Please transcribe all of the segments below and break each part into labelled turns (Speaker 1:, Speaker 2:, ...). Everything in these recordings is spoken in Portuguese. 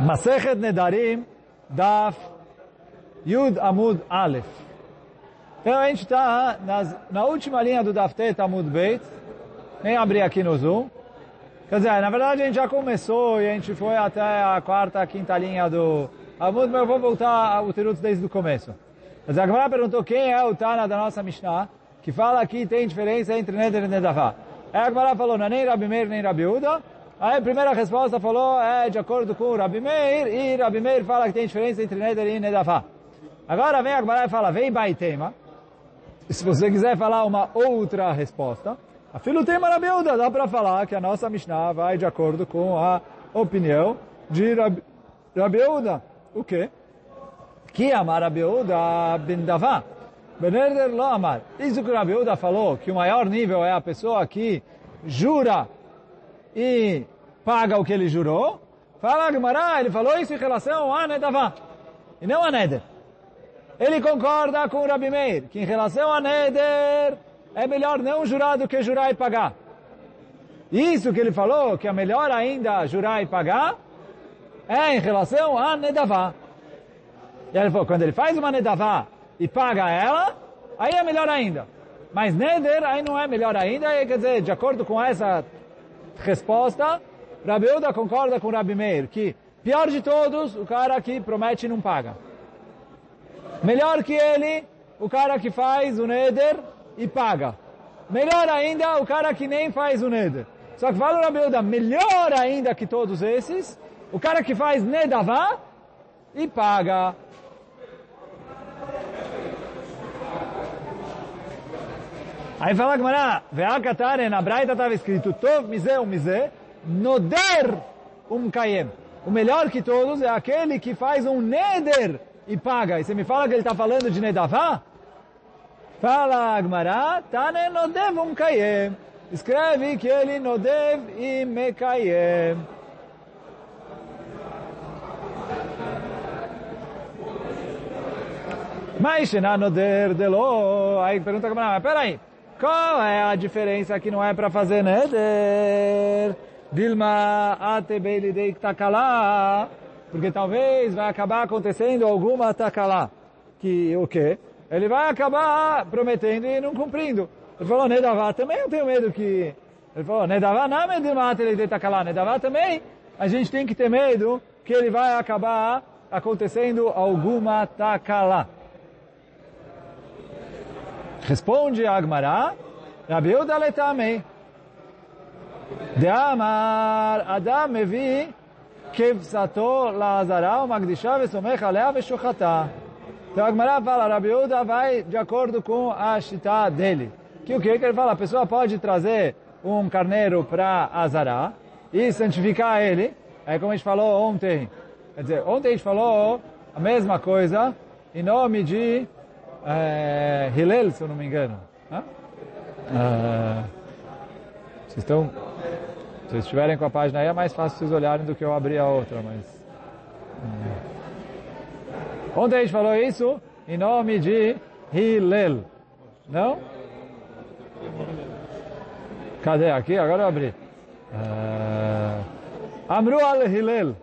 Speaker 1: Masechet Nedarim, Daf Yud Amud Aleph. Então a gente está na última linha do Daf Tet Amud Beit. Nem abrir aqui no Zoom. Quer dizer, na verdade a gente já começou e a gente foi até a quarta, quinta linha do Amud, mas eu vou voltar ao Terutz desde o começo. Mas a perguntou quem é o Tana da nossa Mishnah, que fala que tem diferença entre Neder e Nedavá. Aí a Gemara falou, não é nem Rabi Meir nem Rabi Uda. Aí a primeira resposta falou, é de acordo com o Rabi Meir, e Rabi Meir fala que tem diferença entre Neder e Nedavá. Agora vem a Gemara e fala, vem Baitema. Se você quiser falar uma outra resposta, a filo tem Rabiuda, dá para falar que a nossa Mishnah vai de acordo com a opinião de Rabi, Rabiuda. O quê? Que amar Rabiuda ben Davá. Benerder lo amar. Isso que Rabiuda falou, que o maior nível é a pessoa que jura e paga o que ele jurou. Fala Gemara, ele falou isso em relação a Nedavá. E não a Neder. Ele concorda com o Rabi Meir, que em relação a Neder, é melhor não jurar do que jurar e pagar. Isso que ele falou, que é melhor ainda jurar e pagar, é em relação a Nedavá. E ele falou, quando ele faz uma Nedavá e paga ela, aí é melhor ainda. Mas Neder, aí não é melhor ainda, quer dizer, de acordo com essa resposta, Rabi Uda concorda com Rabi Meir, que pior de todos, o cara que promete e não paga. Melhor que ele, o cara que faz o Neder e paga. Melhor ainda, o cara que nem faz o Neder. Só que fala o Rabi Uda, melhor ainda que todos esses, o cara que faz Nedavá e paga. Aí fala Gemara, Ve'akatare, na Braita estava escrito, Tov mize um mize, noder um kayem. O melhor que todos é aquele que faz um neder e paga. E você me fala que ele está falando de nedavá? Fala Agmará, Tane nodev um kayem. Escreve que ele nodev e mekayem. Mas na noder delo. Aí pergunta Agmará, mas peraí. Qual é a diferença que não é para fazer neder? Dilma atebeli de takalá. Porque talvez vai acabar acontecendo alguma takalá. Que o quê? Ele vai acabar prometendo e não cumprindo. Ele falou, Nedavá também eu tenho medo que... Ele falou, Nedavá não é Dilma atebeli de takalá. Nedavá também a gente tem que ter medo que ele vai acabar acontecendo alguma takalá. Responde Agmará, Rabi Uda letamei. De Amar, Adam mevi kevsato lazara magdisha vesomech alea veshuchata. Então Agmará fala, Rabi Uda vai de acordo com a shita dele. Que o que? Que ele fala, a pessoa pode trazer um carneiro para Azará e santificar ele. É como a gente falou ontem. Quer dizer, ontem a gente falou a mesma coisa em nome de é, Hillel, se eu não me engano. É, vocês estão... Se vocês estiverem com a página aí, é mais fácil vocês olharem do que eu abrir a outra, mas... É. Ontem a gente falou isso em nome de Hillel. Não? Cadê? Aqui? Agora eu abri. Uh, Amru al-Hillel.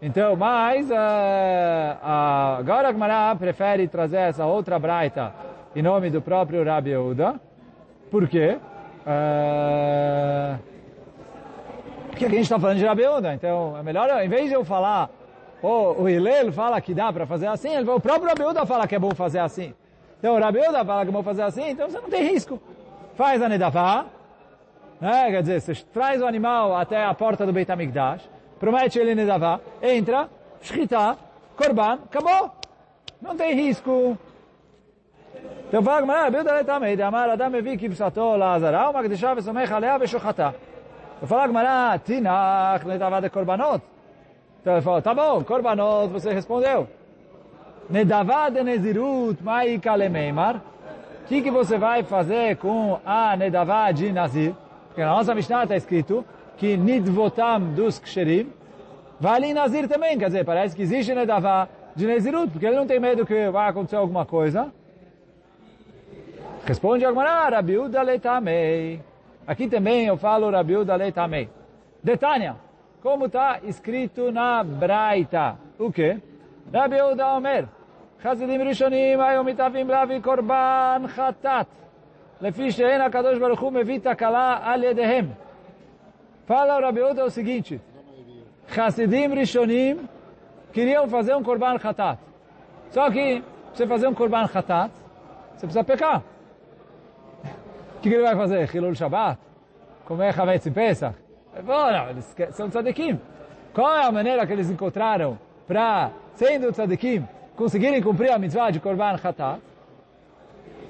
Speaker 1: Então, mas uh, uh, agora a prefere trazer essa outra braita em nome do próprio Rabi Yehuda. Por quê? Uh, porque aqui a gente está falando de Rabi Yehuda. Então, é melhor, em vez de eu falar, oh, o Hillel fala que dá para fazer assim, ele, o próprio Rabi Yehuda fala que é bom fazer assim. Então, o Rabi Yehuda fala que é bom fazer assim, então você não tem risco. Faz a Nedavá, né? quer dizer, você traz o animal até a porta do Beit HaMikdash, promete ele Nedavá, entra, Shkita, Korban, acabou. Não tem risco. Então fala Gemara, Bilda também, de amar Adam mevi kibsato lazara, uma gdisha vesomech alea veshochata. Eu falo Gemara, tinach Nedavá de Korbanot. Então ele falou, tá bom, Korbanot, você respondeu. Nedavá de Nezirut, mai kalemeimar. O que, que você vai fazer com a Nedavá de Nazir? Porque na nossa Mishnah está escrito que nidvotam dos ksherim, vale nazir também, quer dizer, parece que existe nedavá de nezirut, porque ele não tem medo que vai acontecer alguma coisa. Responde Agmará, Rabiuda leitamei. Aqui também eu falo Rabiuda leitamei. Detânia, como está escrito na Braita. O quê? Rabi Yehuda Omer, חסידים ראשונים היו מתאבים להביא קורבן חטאת, לפי שאין הקדוש ברוך הוא מביא תקלה על ידיהם. Fala o Rabi Yehuda o seguinte, Hassidim Rishonim queriam fazer um Korban Khatat. Só que, para você fazer um Korban Khatat, você precisa pecar. O que, que ele vai fazer? Hilul Shabbat? Comer Hametz em Pesach? Bom, eles são tzadikim. Qual é a maneira que eles encontraram para, sendo tzadikim, conseguirem cumprir a mitzvah de Korban Khatat?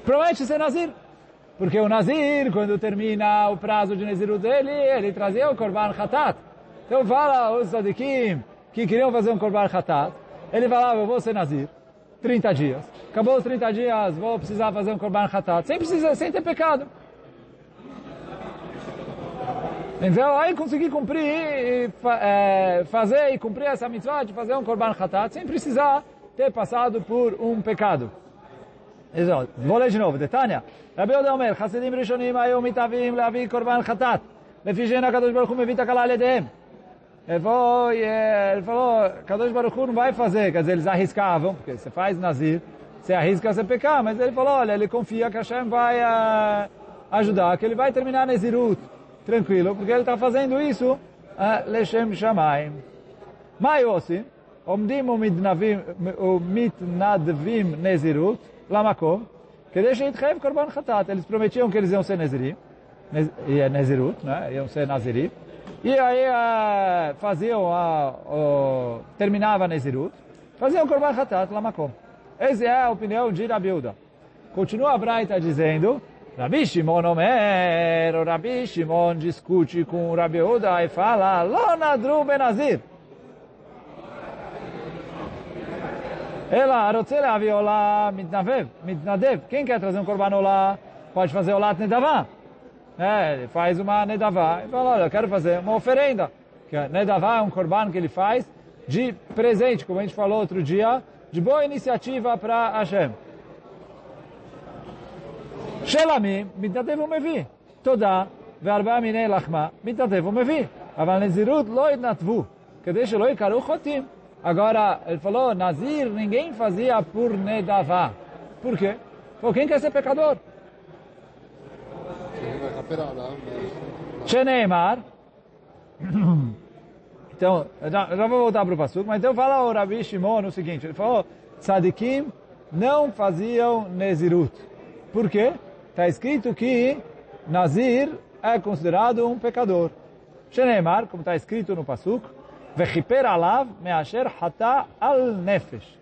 Speaker 1: Promete ser Nazir. Porque o Nazir, quando termina o prazo de Nazirut dele, ele trazia o Korban Khatat. Então fala os tzadikim que queriam fazer um Korban Khatat. Ele falava, eu vou ser Nazir. 30 dias. Acabou os 30 dias, vou precisar fazer um Korban Khatat. Sem, precisar, sem ter pecado. Então, aí consegui cumprir, e, é, fazer e cumprir essa mitzvah de fazer um Korban Khatat sem precisar ter passado por um pecado. Vou ler de novo, Detânia. Rabi Oda Omer, Hasidim Rishonim, Ayom Itavim, Levi Korban Hatat. Lefigen HaKadosh Baruch Hu Mevita Kalal Edem. Ele falou, ele falou, Kadosh Baruch Hu não vai fazer, quer dizer, eles arriscavam, porque você faz Nazir, você arrisca você pecar, mas ele falou, olha, ele confia que Hashem vai uh, ajudar, que ele vai terminar Nezirut, tranquilo, porque ele está fazendo isso, uh, Leshem Shamayim. Mai Osim, Omdim Umidnavim, Umidnadvim Nezirut, Lamakov, Kedesheitrev Korban Khatat. Eles prometiam que eles iam ser Nezirim, Nezirut, né? iam ser Nazirim. E aí uh, faziam a, o, terminava Nezirut, faziam Korban Khatat Lamako. Essa é a opinião de Rabiuda. Continua a Braita dizendo, Rabi Shimon Omer, Rabi Shimon discute com Rabiuda e fala, Lona Dru Benazir. Ela, רוצה להביא עולה מתנדב, מתנדב. Quem quer trazer um korban olá, pode fazer olat nedavá. É, ele faz uma nedavá e fala, olha, eu quero fazer uma oferenda. Que nedavá é um korban que ele faz de presente, como a gente falou outro dia, de boa iniciativa para Hashem. שלמי, מתנדב ומביא. תודה, וארבעה מיני לחמה, מתנדב ומביא. אבל נזירות לא התנדבו, כדי שלא יקראו חוטאים. Agora, ele falou, Nazir, ninguém fazia por Nedavá. Por quê? Pô, quem quer ser pecador? Sheneimar. Então, já, já vou voltar para o Passuco, mas então fala o Rabi Shimon o seguinte, ele falou, Tzadikim não faziam Nezirut. Por quê? Está escrito que Nazir é considerado um pecador. Sheneimar, como está escrito no Passuco, Vechiper alav measher hata al nefesh.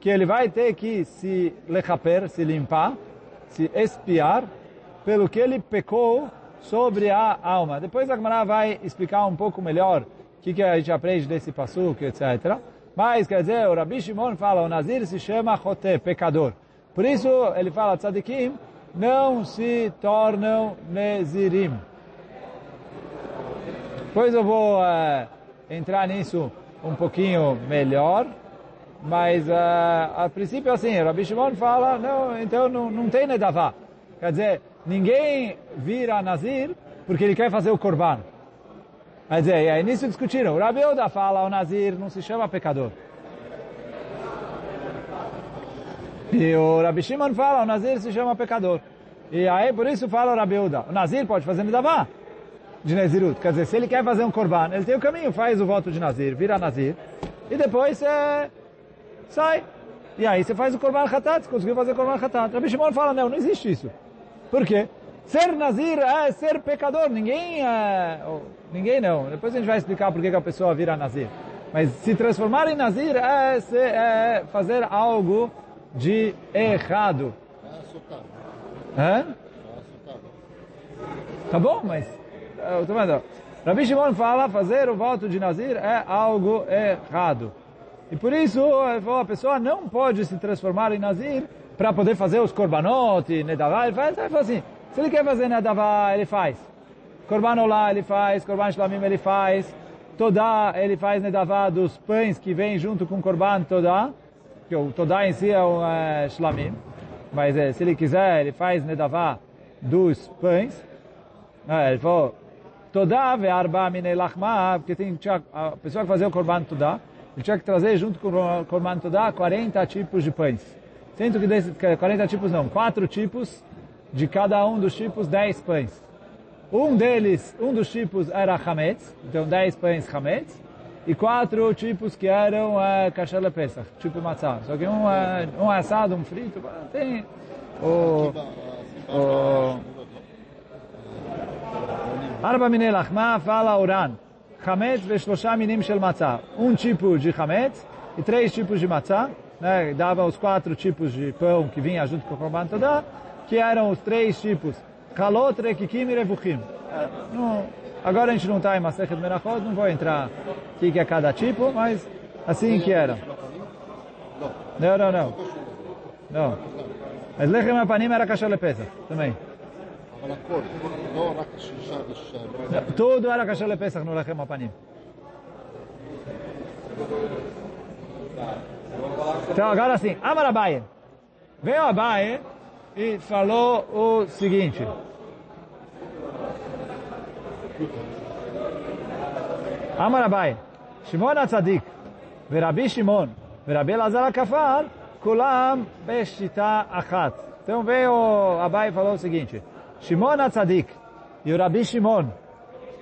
Speaker 1: Que ele vai ter que se lechaper, se limpar, se espiar, pelo que ele pecou sobre a alma. Depois a Gemara vai explicar um pouco melhor o que, que a gente aprende desse passuco, etc. Mas, quer dizer, o Rabi Shimon fala, o Nazir se chama Chote, pecador. Por isso, ele fala, tzadikim não se tornam Nezirim. Depois eu vou... Uh, entrar nisso um pouquinho melhor, mas uh, a princípio assim, Rabi Shimon fala, não, então não, não tem Nedavá. Quer dizer, ninguém vira Nazir porque ele quer fazer o Korban. Quer dizer, e aí nisso discutiram. O Rabi Oda fala, o Nazir não se chama pecador. E o Rabi Shimon fala, o Nazir se chama pecador. E aí por isso fala o Rabi Oda, o Nazir pode fazer Nedavá de Nazirut. Quer dizer, se ele quer fazer um korban, ele tem o caminho, faz o voto de Nazir, vira Nazir, e depois você sai. E aí você faz o korban hatat, conseguiu fazer o korban hatat. Rabi Shimon fala, não, não existe isso. Por quê? Ser Nazir é ser pecador. Ninguém é... Ninguém não. Depois a gente vai explicar por que a pessoa vira Nazir. Mas se transformar em Nazir é, ser, é fazer algo de errado. É? Tá bom, mas estou vendo. Rabi Shimon fala, fazer o voto de Nazir é algo errado. E por isso, a pessoa não pode se transformar em Nazir para poder fazer os korbanot nedavá. Ele faz, ele fala assim, se ele quer fazer nedavá, ele faz. Korbanolá ele faz, korban shlamim ele faz. Todá ele faz nedavá dos pães que vem junto com korban todá. Que o todá em si é um é, shlamim. Mas se ele quiser, ele faz nedavá dos pães. Ah, ele falou, Todá ve arba minei lachma, porque tem, tinha, a pessoa que fazia o korban todá, ele tinha que trazer junto com o korban todá 40 tipos de pães. Sendo que desses 40 tipos não, quatro tipos, de cada um dos tipos 10 pães. Um deles, um dos tipos era hametz, então 10 pães hametz, e quatro tipos que eram uh, kasher pesach, tipo matzah. Só que um, uh, um assado, um frito, tem o... o Arba minei lachma fala oran. Hametz veshlosha minim shel matzah. Um tipo de chametz e três tipos de matzah. Né? Dava os quatro tipos de pão que vinha junto com o Korban Todá, que eram os três tipos. Halot, Rekikim e Revuchim. Agora a gente não está em Masechet Merachot, não vou entrar o que é cada tipo, mas assim que era. Não, não, não. Não. Mas Lechem Apanim era caixa de pesa também. Tudo era kasher lepesach no lechem apanim. Então agora sim, Amar Abaye. Veio Abaye e falou o seguinte. Amar Abaye. Shimon Atzadik, Verabi Shimon, Verabi Lazar Kafar, Kulam Beshita Achat. Então veio Abai e falou o seguinte. Shimon HaTzadik e o Rabi Shimon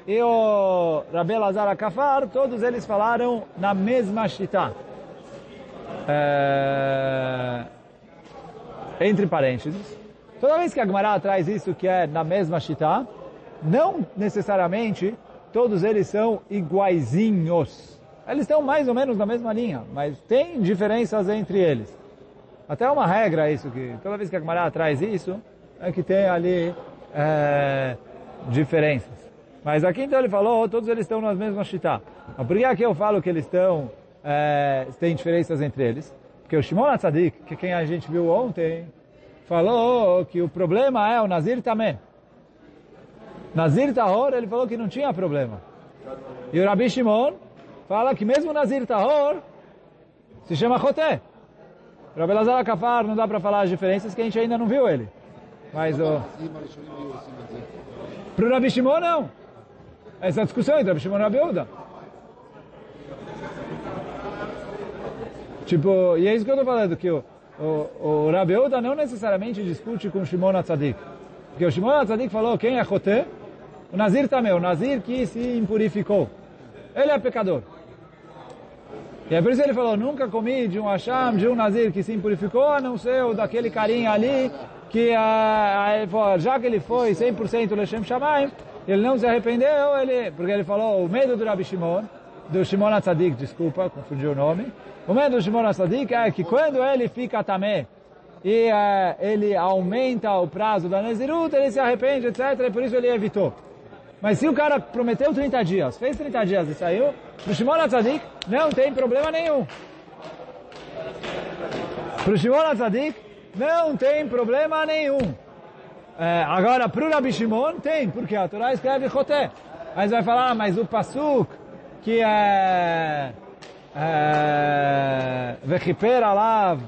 Speaker 1: e o Rabi Elazar Akafar, todos eles falaram na mesma shita. É... Entre parênteses. Toda vez que a Gemara traz isso que é na mesma shita, não necessariamente todos eles são iguaizinhos. Eles estão mais ou menos na mesma linha, mas tem diferenças entre eles. Até uma regra isso, que toda vez que a Gemara traz isso, é que tem ali é, diferenças. Mas aqui então ele falou, todos eles estão nas mesmas shita. Mas por que aqui eu falo que eles estão, é, tem diferenças entre eles? Porque o Shimon HaTzadik, que quem a gente viu ontem, falou que o problema é o Nazir também. Nazir Tahor, ele falou que não tinha problema. E o Rabi Shimon fala que mesmo Nazir Tahor se chama Choté. O Rabi Lazar Kafar não dá para falar as diferenças que a gente ainda não viu ele. Mas o... Para o Rabi Shimon não. Essa discussão entre Rabi Shimon e Rabi Uda. Tipo, e é isso que eu estou falando, que o, o, o Rabi Uda não necessariamente discute com Shimon HaTzadik. Porque o Shimon HaTzadik falou, quem é Choté? O Nazir também, o Nazir que se impurificou. Ele é pecador. E é por isso ele falou, nunca comi de um Hashem, de um Nazir que se impurificou, a não ser o daquele carinha ali, que uh, já que ele foi 100% Lechem Shamayim, ele não se arrependeu, ele, porque ele falou, o medo do Rabi Shimon, do Shimon HaTzadik, desculpa, confundi o nome, o medo do Shimon HaTzadik é que quando ele fica tamé, e uh, ele aumenta o prazo da Nezirut, ele se arrepende, etc, e por isso ele evitou. Mas se o cara prometeu 30 dias, fez 30 dias e saiu, para o Shimon HaTzadik não tem problema nenhum. Para o Shimon HaTzadik não tem problema nenhum. É, agora, para o Rabi Shimon tem, porque a Torá escreve Choté. Mas vai falar, mas o Pasuk, que é... Vechiper alav,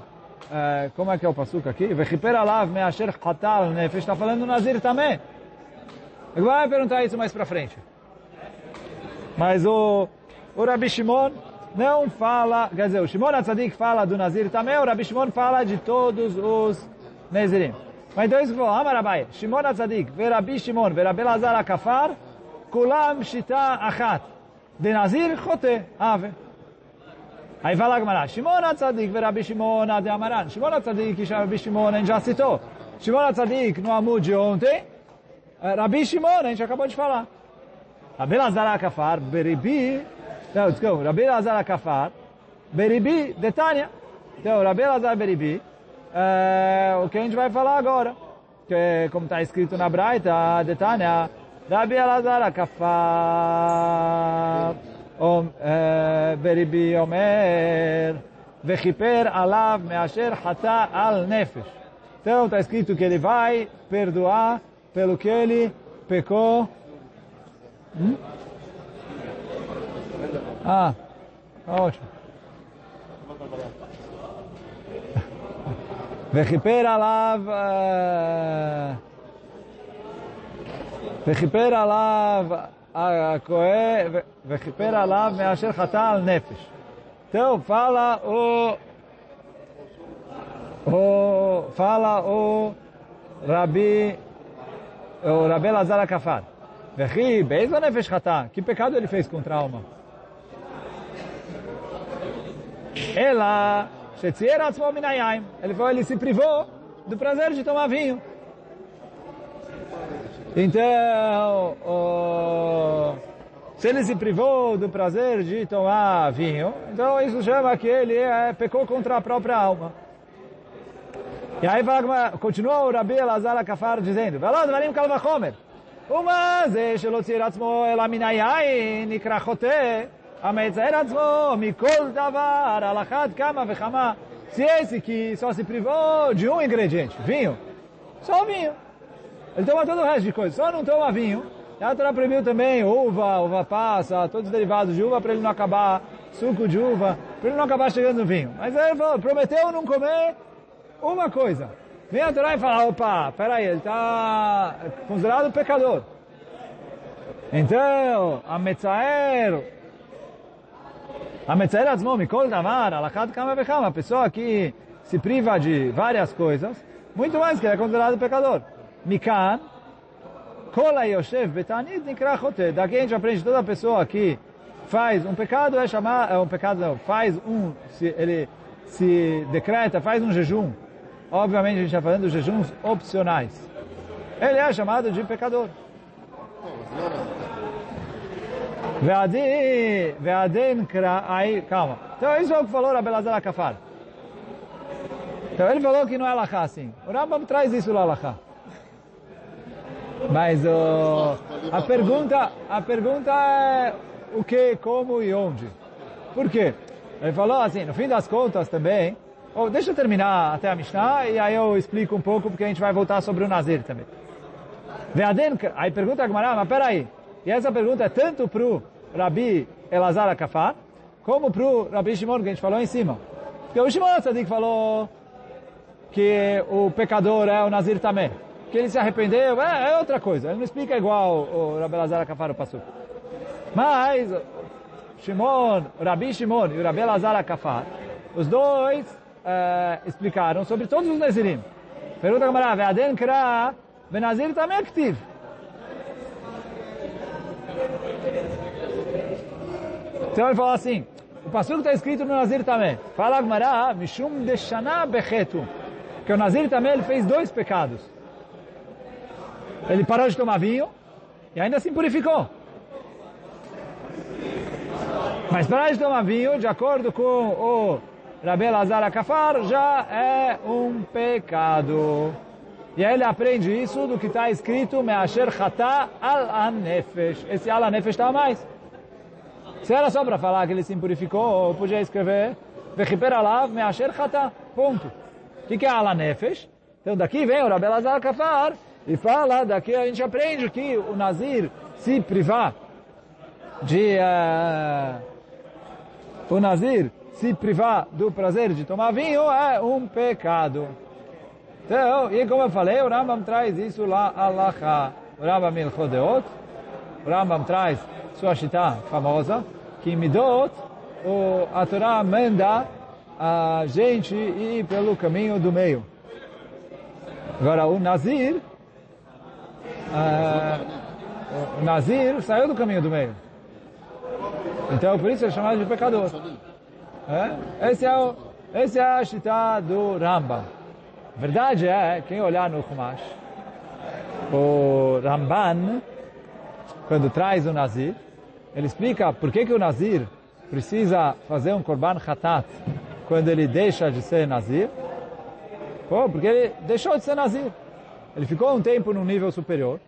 Speaker 1: como é que é o Pasuk aqui? Vechiper alav measher chatal nefesh, está falando Nazir também. Agora vai perguntar isso mais para frente. Mas o, o Rabi Shimon não fala, quer dizer, o Shimon Atzadik fala do Nazir também, o Rabi Shimon fala de todos os Nazirim. Mas então isso falou, Amarabai, Shimon Atzadik, Verabi Shimon, Verabi Lazar Akafar, Kulam Shita Achat, de Nazir Chote, Ave. Aí fala a Gemara, Shimon Atzadik, Verabi Shimon, Ade Amaran. Shimon Atzadik Rabi Shimon, a gente já citou. Shimon Atzadik no Amud de ontem, Rabi Shimon, a gente acabou de falar. Rabi Lazar Akafar, Beribi, não, desculpa, Rabi Lazar Akafar, Beribi, Detânia. Então, Rabi Lazar Beribi, é, o que a gente vai falar agora, que como está escrito na Braita, Detânia, Rabi Lazar Akafar, Beribi Omer, Vechiper alav measher hata al nefesh. Então está escrito que ele vai perdoar pelo que ele pecou. Hum? Ah, ótimo. וכיפר עליו, וכיפר עליו הכהן וכיפר עליו מאשר חטא על נפש. Então, fala o, o fala o Rabi, o Rabi Lazar Akafar. Vechi, beijo nefesh chata. Que pecado ele fez contra a alma? Ela, Shetzier Atzmo Minayayim. Ele foi, ele se privou do prazer de tomar vinho. Então, oh, se ele se privou do prazer de tomar vinho, então isso chama que ele é, pecou contra a própria alma. E aí continua o Rabi Elazar Kafar dizendo, Velod Varim Kalvachomer, Uma ze shelot ziratzmo elaminayayin ikrachote, Ametzaer atzmo, mikol davar, alachad kama vechama. Se esse que só se privou de um ingrediente, vinho, só o vinho. Ele toma todo o resto de coisa, só não toma vinho. E a Torá proibiu também uva, uva passa, todos os derivados de uva para ele não acabar, suco de uva, para ele não acabar chegando no vinho. Mas aí ele falou, prometeu não comer uma coisa. Vem a Torá e fala, opa, peraí, ele está considerado pecador. Então, a a Metzaer Azmo, Mikol Davar, Kama Vechama, a pessoa que se priva de várias coisas, muito mais que ele é considerado pecador. Mikan, Kola Yoshev Betanit Nikra Chote. Daqui a gente aprende toda pessoa que faz um pecado, é chamar, é um pecado não, faz um, se ele se decreta, faz um jejum, Obviamente a gente está falando de jejuns opcionais. Ele é chamado de pecador. Ve'adin kra... Aí, calma. Então isso é o que falou Rabbi Lazar Akafar. Então ele falou que não é alahá assim. O Rambam traz isso lá alahá. Mas uh, a pergunta, a pergunta é o que, como e onde. Por quê? Ele falou assim, no fim das contas também, Oh, deixa eu terminar até a Mishnah e aí eu explico um pouco porque a gente vai voltar sobre o Nazir também. Veaden, aí pergunta a Gemara, mas peraí. E essa pergunta é tanto para o Rabi Elazar Akafar, como para o Rabi Shimon, que a gente falou em cima. Porque o Shimon Tzadik falou que o pecador é o Nazir também. Que ele se arrependeu, é, é outra coisa. Ele não explica igual o Rabi Elazar Akafar, Pasuk. Mas, Shimon, Rabi Shimon e o Rabi Elazar Akafar, os dois uh, explicaram sobre todos os Nazirim. Pergunta a Gamara, Ve'aden kra, Benazir também é Então ele falou assim, o passuco está escrito no Nazir também. Fala a Gamara, Mishum Deshana Bechetu. Que o Nazir também ele fez dois pecados. Ele parou de tomar vinho e ainda se purificou. Mas parar de tomar vinho, de acordo com o Rabi Lazar Akafar já é um pecado. E ele aprende isso do que está escrito Me'asher Chata al-Anefesh. Esse al-Anefesh está mais. Se era só para falar que ele se impurificou, podia escrever Vechiper alav Me'asher Chata. Ponto. O que, que é al-Anefesh? Então daqui vem o Rabi Lazar Akafar e fala, daqui a gente aprende que o Nazir se privar de... Uh, o Nazir se privar do prazer de tomar vinho é um pecado. Então, e como eu falei, o Rambam traz isso lá, Allah, o Rambam Ilchodeot, o Rambam traz sua chita famosa, que Midot, o, a Torá manda a gente ir pelo caminho do meio. Agora, o Nazir, uh, o Nazir saiu do caminho do meio. Então, por isso é chamado de pecador. É? Esse, é o, esse é a Shita do Rambam. Verdade é, quem olhar no Chumash, o Ramban, quando traz o Nazir, ele explica por que, que o Nazir precisa fazer um Korban Khatat quando ele deixa de ser Nazir. Pô, porque ele deixou de ser Nazir. Ele ficou um tempo num nível superior.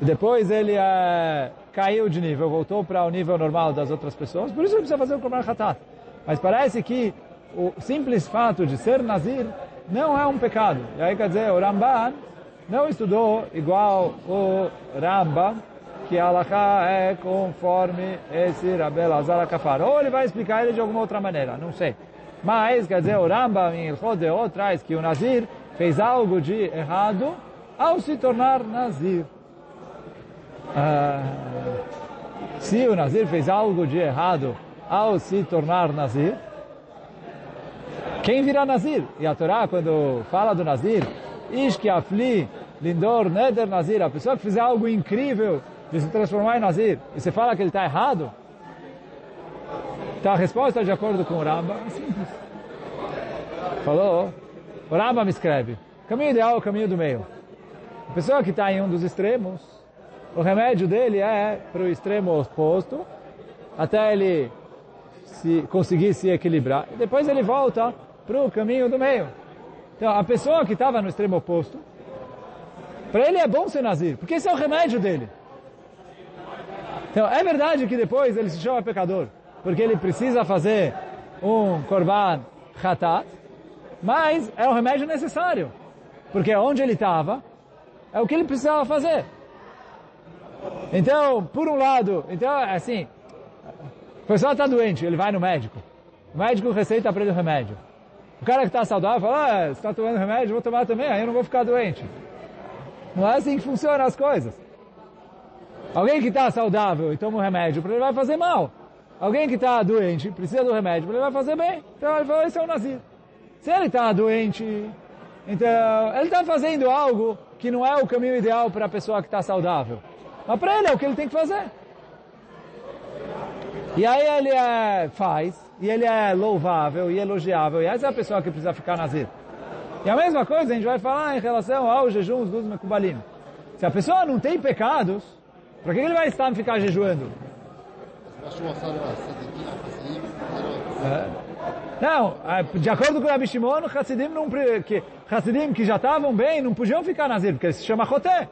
Speaker 1: Depois ele é, caiu de nível, voltou para o nível normal das outras pessoas. Por isso ele precisa fazer o Korban Khatat. Mas parece que o simples fato de ser Nazir não é um pecado. E aí quer dizer, o Ramban não estudou igual o Rambam, que a Alaha é conforme esse Rabel Azar Kafar. Ou ele vai explicar ele de alguma outra maneira, não sei. Mas, quer dizer, o Rambam em Ilchot traz que o Nazir fez algo de errado ao se tornar Nazir. Ah, se o Nazir fez algo de errado ao se tornar Nazir, quem virá Nazir? E a Torá, quando fala do Nazir, Ish que afli lindor neder Nazir, a pessoa que fizer algo incrível de se transformar em Nazir, e você fala que ele está errado, então a resposta é de acordo com o Rambam é simples. Falou, o Rambam escreve, caminho ideal é o caminho do meio. A pessoa que está em um dos extremos, o remédio dele é para o extremo oposto, até ele se, conseguir se equilibrar. E depois ele volta para o caminho do meio. Então, a pessoa que estava no extremo oposto, para ele é bom ser nazir, porque esse é o remédio dele. Então, é verdade que depois ele se chama pecador, porque ele precisa fazer um korban khatat, mas é o remédio necessário, porque onde ele estava, é o que ele precisava fazer. Então, por um lado, então, assim, a pessoa está doente, ele vai no médico. O médico receita para ele o remédio. O cara que está saudável fala, ah, você está tomando remédio, vou tomar também, aí eu não vou ficar doente. Não é assim que funcionam as coisas. Alguém que está saudável e toma um remédio, para ele vai fazer mal. Alguém que está doente, precisa do remédio, para ele vai fazer bem. Então ele falou, esse é o nazir. Se ele está doente, então ele está fazendo algo que não é o caminho ideal para a pessoa que está saudável. Mas para ele é o que ele tem que fazer. E aí ele é, faz, e ele é louvável e elogiável, e essa é a pessoa que precisa ficar nazir. E a mesma coisa a gente vai falar em relação ao jejum dos Mekubalim. Se a pessoa não tem pecados, para que ele vai estar ficar jejuando? É. Não, é, de acordo com o Rabi Shimon, Hassidim, não, que, Hassidim que já estavam bem não podiam ficar nazir, porque se chama Choté.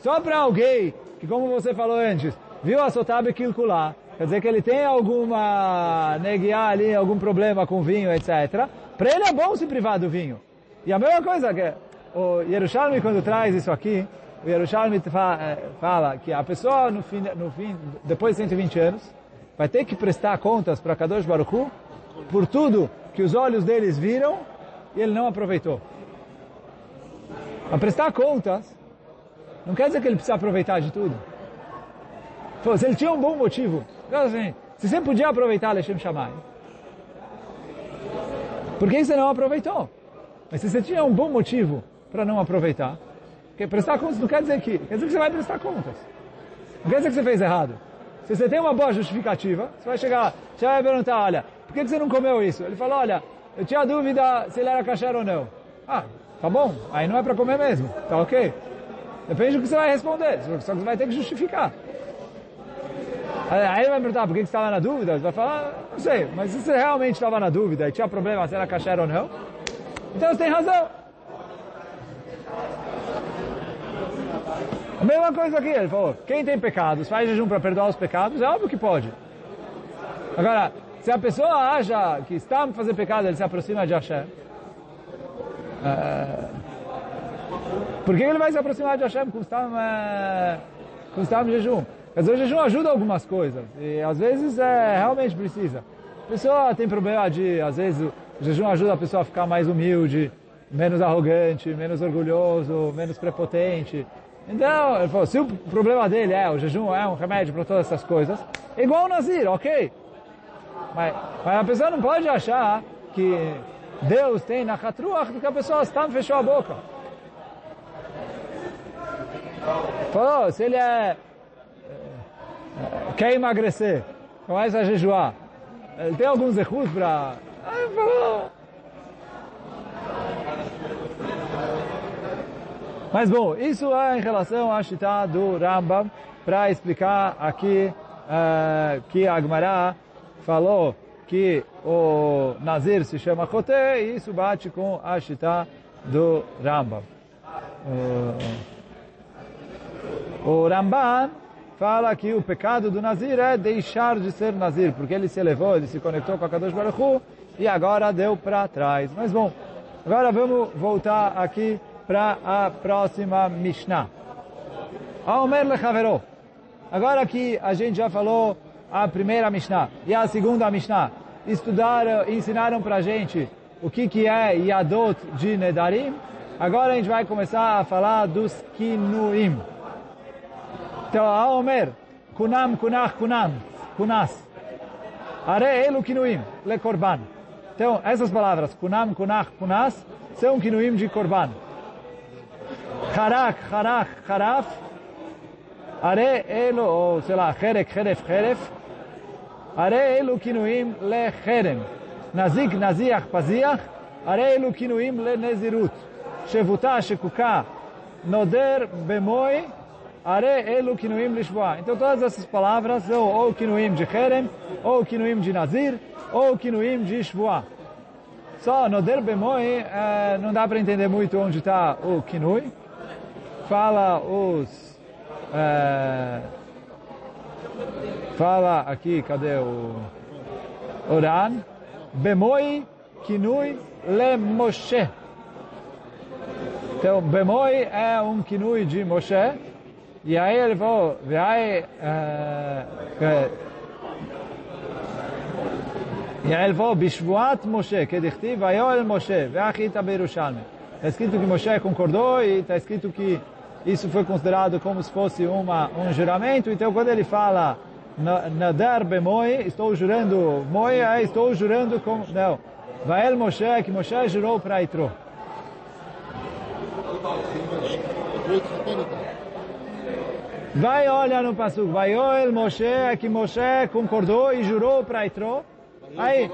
Speaker 1: Só para alguém que, como você falou antes, viu a Sotabe calcular, quer dizer que ele tem alguma neguiá ali, algum problema com vinho, etc. Para ele é bom se privar do vinho. E a mesma coisa que o Yerushalmi, quando traz isso aqui, o Yerushalmi eh, fala que a pessoa, no fim, no fim, depois de 120 anos, vai ter que prestar contas para Kadosh Baruch Hu por tudo que os olhos deles viram e ele não aproveitou. A prestar contas não quer dizer que ele precisa aproveitar de tudo. Se ele tinha um bom motivo, assim, se você podia aproveitar Lechem Shammai, por que você não aproveitou? Mas se você tinha um bom motivo para não aproveitar, porque prestar contas não quer dizer que, quer dizer que você vai prestar contas. Não quer dizer que você fez errado. Se você tem uma boa justificativa, você vai chegar, você vai perguntar, olha, por que você não comeu isso? Ele falou, olha, eu tinha dúvida se ele era kasher ou não. Ah, tá bom, aí não é para comer mesmo, tá ok? Depende do que você vai responder, só que você vai ter que justificar. Aí ele vai perguntar por que você estava na dúvida, você vai falar, não sei, mas se você realmente estava na dúvida e tinha problema se era kasher ou não, então você tem razão. Mesma coisa aqui, ele falou, quem tem pecados, faz jejum para perdoar os pecados, é óbvio que pode. Agora, se a pessoa acha que está a fazer pecado, ele se aproxima de Hashem, é, por que ele vai se aproximar de Hashem com Stam, é, Stam jejum? Quer dizer, o jejum ajuda algumas coisas, e às vezes é, realmente precisa. A pessoa tem problema de, às vezes, o jejum ajuda a pessoa a ficar mais humilde, menos arrogante, menos orgulhoso, menos prepotente. Então, ele falou, se o problema dele é o jejum é um remédio para todas essas coisas, igual o Nazir, ok. Mas, mas a pessoa não pode achar que Deus tem na Hatruach porque a pessoa está fechou a boca. Falou, se ele é, é quer emagrecer, começa a jejuar, ele tem alguns erros para mas bom, isso é em relação à Shita do Rambam, para explicar aqui uh, que a Gemara falou que o Nazir se chama Chote e isso bate com a Shita do Rambam. Uh, o Ramban fala que o pecado do Nazir é deixar de ser Nazir, porque ele se elevou, ele se conectou com a Kadosh Baruch Hu, e agora deu para trás. Mas bom, agora vamos voltar aqui para a próxima Mishnah. Aomer lechaveró. Agora que a gente já falou a primeira Mishnah e a segunda Mishnah, estudaram, ensinaram para a gente o que, que é Yadot de Nedarim, agora a gente vai começar a falar dos Kinuim. Então, Aomer, kunam, kunach, kunam, kunas. Are elu kinuim, le korban. Então, essas palavras, kunam, kunach, kunas, são kinuim de korban. Harak, harach, haraf, sei lá, herek, heref, heref, are elu kinuim le herem. Nazik, naziach, paziach, are elu kinuim le nezirut. Shevuta, shekuka, noder, bemoi, are elu kinuim lishvoa. Então todas essas palavras são ou kinuim de herem, ou kinuim de nazir, ou kinuim de shvoa. Só noder bemoi eh, não dá para entender muito onde está o kinui. Fala os... Eh, fala aqui, cadê o... Oran. Bemoi kinui le Moshe. Então, Bemoi é um kinui de Moshe. E aí ele falou, vai, e aí ele falou, Bishvuat Moshe, que dichtiv, Vayoel Moshe, ve'achita beirushalme. Está escrito que Moshe concordou e está escrito que isso foi considerado como se fosse uma, um juramento. Então, quando ele fala Nadar Bemoi, estou jurando Moi, aí estou jurando com... Não. Vael Moshe, que Moshe jurou para Itro. Vai olhar no Pasuk. Vai olhar Moshe, que Moshe concordou e jurou para Itro. Aí.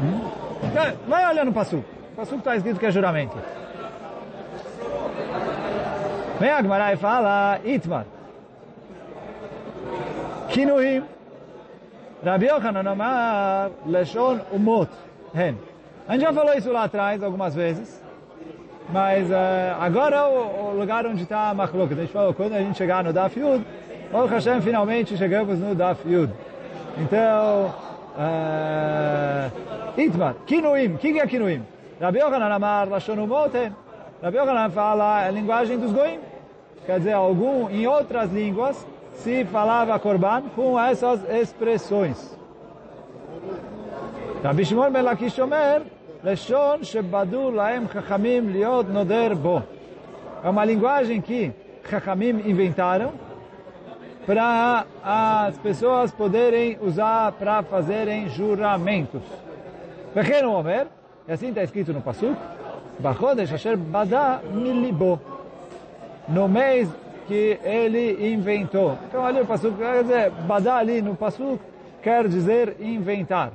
Speaker 1: Hum? Vai olhar no Pasuk. O Pasuk está escrito que é juramento. Vem a Gemara e fala, Itmar. Kinuhim. Rabi Yochanan Amar, Leshon Umot. Hen. A gente já falou isso lá atrás algumas vezes. Mas uh, agora o, o, lugar onde está a Machlok. A gente falou, quando a gente chegar no Daf Yud, Baruch Hashem, finalmente chegamos no Daf Yud. Então, uh, Itmar, Kinuim, o que é Kinuim? Rabi Yochanan Amar, Lashon Umoten. Rabi Yochanan fala a linguagem dos Goim. Quer dizer, algum, em outras línguas, se falava Korban com essas expressões. Rabi Shimon Ben Lakish Omer, Leshon Shebadu Laem Chachamim Liot Noder Bo. É uma linguagem que Chachamim inventaram para as pessoas poderem usar para fazerem juramentos. Pequeno Omer, e assim está escrito no Pasuk, Bachodesh Asher Bada Milibo. No mês que ele inventou. Então ali o Pasuk, quer dizer, Bada ali no Pasuk quer dizer inventar.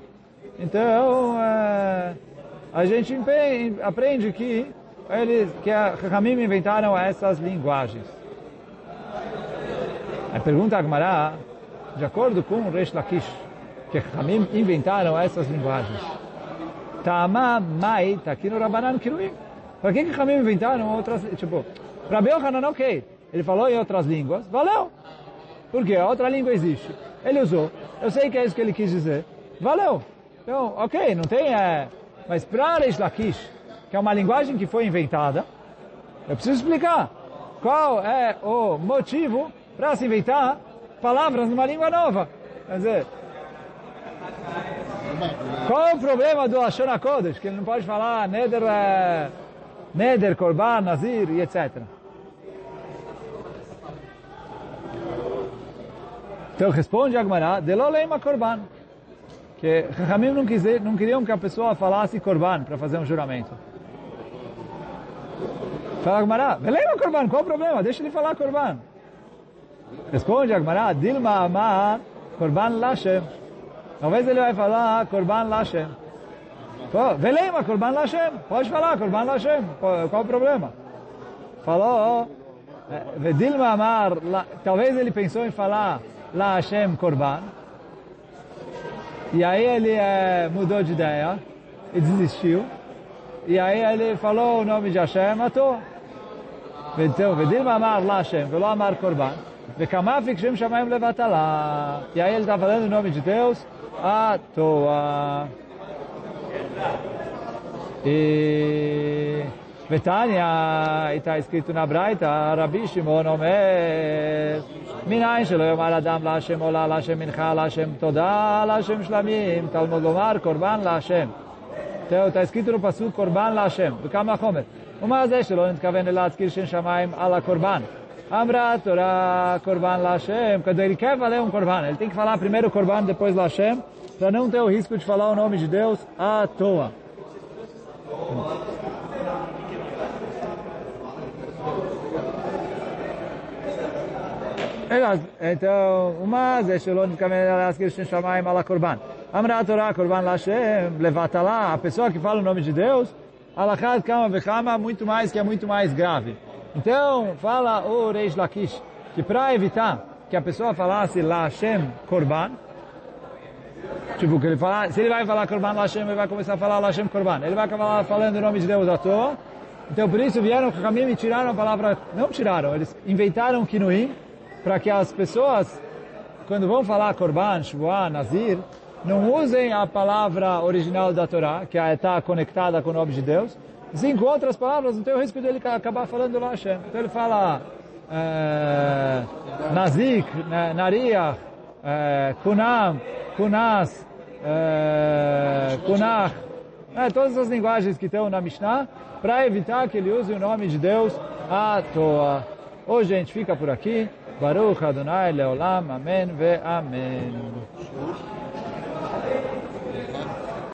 Speaker 1: Então, é, a gente aprende que eles, que a Ramim inventaram essas linguagens. A pergunta Agmará, de acordo com o Reish Lakish, que Ramim inventaram essas linguagens. Tama Mai, no Rabanan Kiruim. Para que que Ramim inventaram outras, tipo, Rabi Yohanan, ok, ele falou em outras línguas, valeu. Porque a outra língua existe. Ele usou. Eu sei que é isso que ele quis dizer. Valeu. Então, ok, não tem... É, mas para Reish Lakish, que é uma linguagem que foi inventada, eu preciso explicar qual é o motivo para se inventar palavras numa língua nova. Quer dizer, qual é o problema do Lashon HaKodesh? Que ele não pode falar Neder, é, Neder, Korban, Nazir e etc. Então responde Agmará, Delolema Korban que Chachamim não, quiser, não queriam que a pessoa falasse Korban para fazer um juramento. Fala Agmará, beleza Korban, qual o problema? Deixa ele falar Korban. Responde Agmará, Dilma Amar Korban Lashem. Talvez ele vai falar Korban Lashem. Velema Korban Lashem. Pode falar Korban Lashem. Qual o problema? Falou, Dilma Amar, talvez ele pensou em falar La Hashem Korban. E aí ele é, mudou de ideia e desistiu. E aí ele falou o nome de Hashem, matou. Então, Vedim Amar lá Hashem, Velo Amar Korban. Vekamafik Shem Shamayim Levatala. E aí ele está falando o nome de Deus à toa. E... Betânia, está escrito na Braita, Rabi Shimon Omer, מניין שלא יאמר אדם להשם עולה, להשם מנחה, להשם תודה, להשם שלמים, תלמוד לומר קורבן להשם. תראו, está escrito no פסוק קורבן להשם, וכמה חומר. ומה זה שלא נתכוון להזכיר שם שמיים על הקורבן? Amra Torah Korban Lashem. Quando ele quer valer um Korban, ele tem que falar primeiro o Korban, depois Lashem, para não ter o risco de falar o nome de Deus à toa. então, uma זה שלא נתכוון להזכיר שם שמיים על הקורבן. אמרה התורה, קורבן להשם, לבטלה, a pessoa que fala o nome de Deus, alachad kama vechama, muito mais, que é muito mais grave. Então, fala o Reish Lakish, que para evitar que a pessoa falasse Lashem Korban, tipo, que ele fala, se ele vai falar Korban Lashem, ele vai começar a falar Lashem Korban. Ele vai acabar falando o nome de Deus à toa. Então, por isso vieram com o caminho e tiraram a palavra, não tiraram, eles inventaram Kinuim, para que as pessoas, quando vão falar Korban, Shua, Nazir, não usem a palavra original da Torá, que está conectada com o nome de Deus, sim com outras palavras, não tem o risco dele acabar falando lá Hashem. Então ele fala é, Nazik, Nariach, é, Kunam, Kunas, é, Kunach, é, todas as linguagens que estão na Mishnah, para evitar que ele use o nome de Deus à toa. Hoje a gente fica por aqui. Baruch Adonai Leolam, Amém ve Amém.